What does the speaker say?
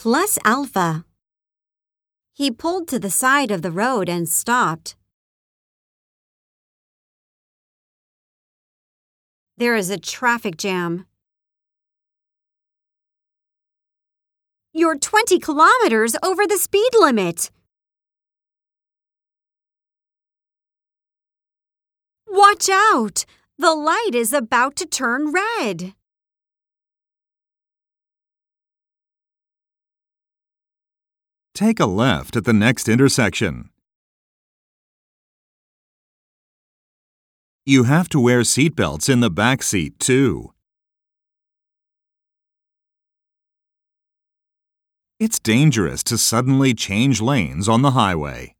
plus alpha. He pulled to the side of the road and stopped. There is a traffic jam. You're 20 kilometers over the speed limit. Watch out! The light is about to turn red. Take a left at the next intersection. You have to wear seatbelts in the back seat, too. It's dangerous to suddenly change lanes on the highway.